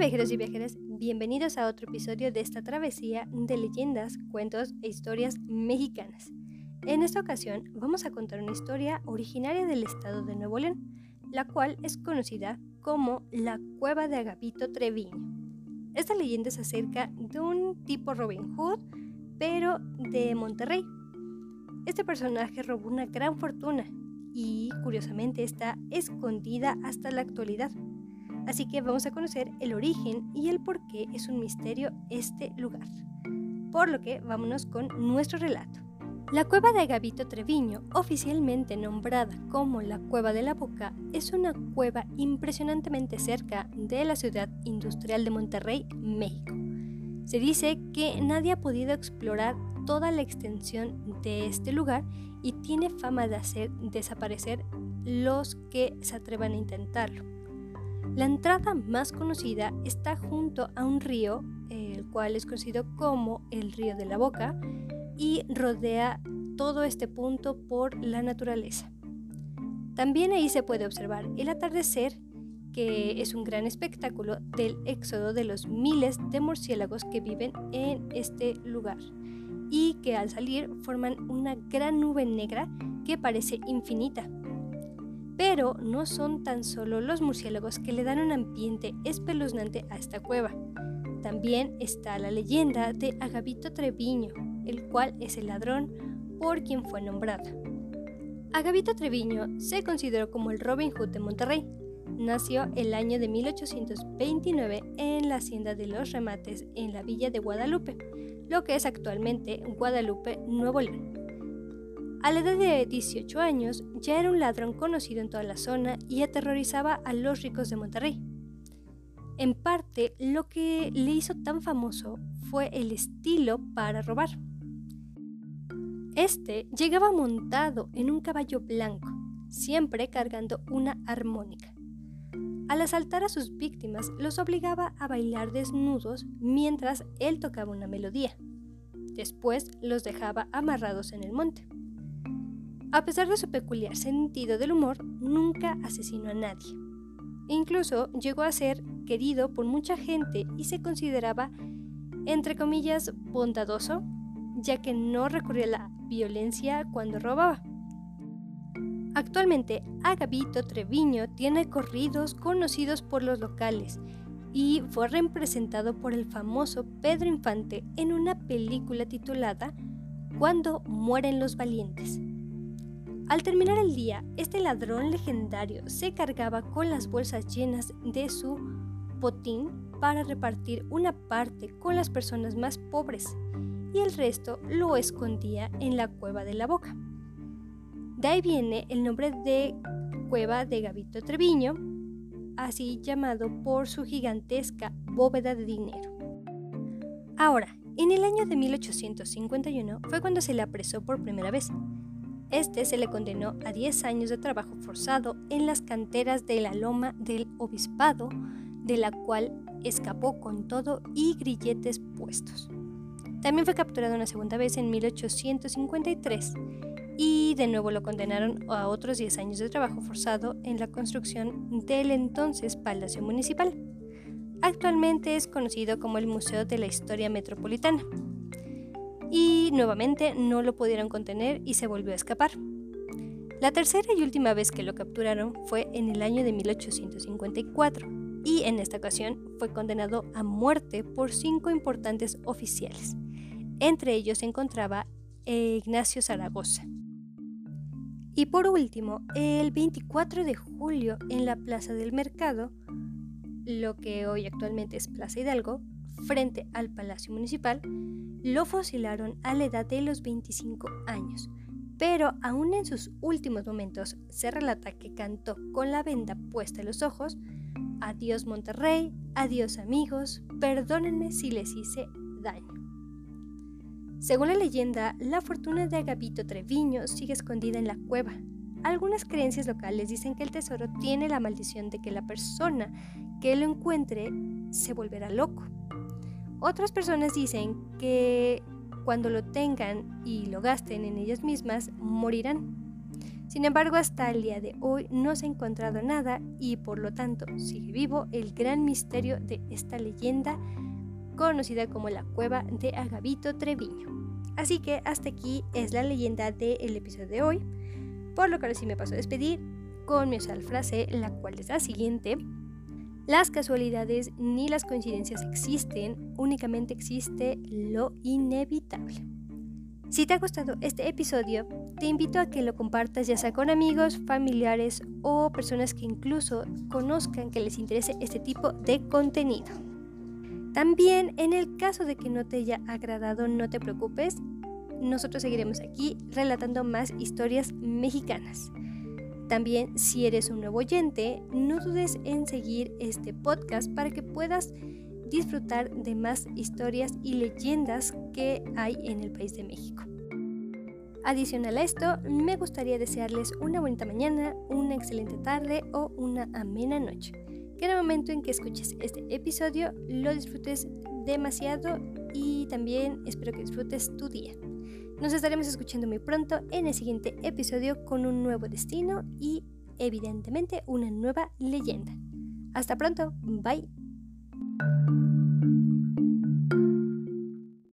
Viajeros y viajeras, bienvenidos a otro episodio de esta travesía de leyendas, cuentos e historias mexicanas. En esta ocasión vamos a contar una historia originaria del estado de Nuevo León, la cual es conocida como la Cueva de Agapito Treviño. Esta leyenda es acerca de un tipo Robin Hood, pero de Monterrey. Este personaje robó una gran fortuna y curiosamente está escondida hasta la actualidad. Así que vamos a conocer el origen y el por qué es un misterio este lugar. Por lo que vámonos con nuestro relato. La cueva de Gavito Treviño, oficialmente nombrada como la Cueva de la Boca, es una cueva impresionantemente cerca de la ciudad industrial de Monterrey, México. Se dice que nadie ha podido explorar toda la extensión de este lugar y tiene fama de hacer desaparecer los que se atrevan a intentarlo. La entrada más conocida está junto a un río, el cual es conocido como el río de la Boca, y rodea todo este punto por la naturaleza. También ahí se puede observar el atardecer, que es un gran espectáculo del éxodo de los miles de murciélagos que viven en este lugar y que al salir forman una gran nube negra que parece infinita pero no son tan solo los murciélagos que le dan un ambiente espeluznante a esta cueva. También está la leyenda de Agavito Treviño, el cual es el ladrón por quien fue nombrado. Agavito Treviño se consideró como el Robin Hood de Monterrey. Nació el año de 1829 en la hacienda de los remates en la villa de Guadalupe, lo que es actualmente Guadalupe, Nuevo León. A la edad de 18 años ya era un ladrón conocido en toda la zona y aterrorizaba a los ricos de Monterrey. En parte, lo que le hizo tan famoso fue el estilo para robar. Este llegaba montado en un caballo blanco, siempre cargando una armónica. Al asaltar a sus víctimas, los obligaba a bailar desnudos mientras él tocaba una melodía. Después los dejaba amarrados en el monte. A pesar de su peculiar sentido del humor, nunca asesinó a nadie. Incluso llegó a ser querido por mucha gente y se consideraba, entre comillas, bondadoso, ya que no recurría a la violencia cuando robaba. Actualmente, Agavito Treviño tiene corridos conocidos por los locales y fue representado por el famoso Pedro Infante en una película titulada Cuando mueren los valientes. Al terminar el día, este ladrón legendario se cargaba con las bolsas llenas de su botín para repartir una parte con las personas más pobres y el resto lo escondía en la cueva de la boca. De ahí viene el nombre de Cueva de Gavito Treviño, así llamado por su gigantesca bóveda de dinero. Ahora, en el año de 1851 fue cuando se le apresó por primera vez este se le condenó a 10 años de trabajo forzado en las canteras de la Loma del Obispado, de la cual escapó con todo y grilletes puestos. También fue capturado una segunda vez en 1853 y de nuevo lo condenaron a otros 10 años de trabajo forzado en la construcción del entonces Palacio Municipal. Actualmente es conocido como el Museo de la Historia Metropolitana y nuevamente no lo pudieron contener y se volvió a escapar. La tercera y última vez que lo capturaron fue en el año de 1854 y en esta ocasión fue condenado a muerte por cinco importantes oficiales. Entre ellos se encontraba Ignacio Zaragoza. Y por último, el 24 de julio en la Plaza del Mercado, lo que hoy actualmente es Plaza Hidalgo, frente al Palacio Municipal, lo fusilaron a la edad de los 25 años, pero aún en sus últimos momentos se relata que cantó con la venda puesta en los ojos, Adiós Monterrey, adiós amigos, perdónenme si les hice daño. Según la leyenda, la fortuna de Agapito Treviño sigue escondida en la cueva. Algunas creencias locales dicen que el tesoro tiene la maldición de que la persona que lo encuentre se volverá loco otras personas dicen que cuando lo tengan y lo gasten en ellas mismas, morirán. Sin embargo, hasta el día de hoy no se ha encontrado nada y por lo tanto sigue vivo el gran misterio de esta leyenda conocida como la cueva de Agavito Treviño. Así que hasta aquí es la leyenda del episodio de hoy, por lo que ahora sí me paso a despedir con mi usual frase, la cual es la siguiente. Las casualidades ni las coincidencias existen, únicamente existe lo inevitable. Si te ha gustado este episodio, te invito a que lo compartas ya sea con amigos, familiares o personas que incluso conozcan que les interese este tipo de contenido. También en el caso de que no te haya agradado, no te preocupes, nosotros seguiremos aquí relatando más historias mexicanas. También si eres un nuevo oyente, no dudes en seguir este podcast para que puedas disfrutar de más historias y leyendas que hay en el país de México. Adicional a esto, me gustaría desearles una bonita mañana, una excelente tarde o una amena noche. Que en el momento en que escuches este episodio lo disfrutes demasiado y también espero que disfrutes tu día. Nos estaremos escuchando muy pronto en el siguiente episodio con un nuevo destino y evidentemente una nueva leyenda. Hasta pronto, bye.